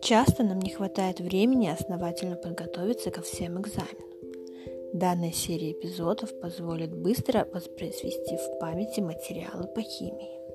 Часто нам не хватает времени основательно подготовиться ко всем экзаменам. Данная серия эпизодов позволит быстро воспроизвести в памяти материалы по химии.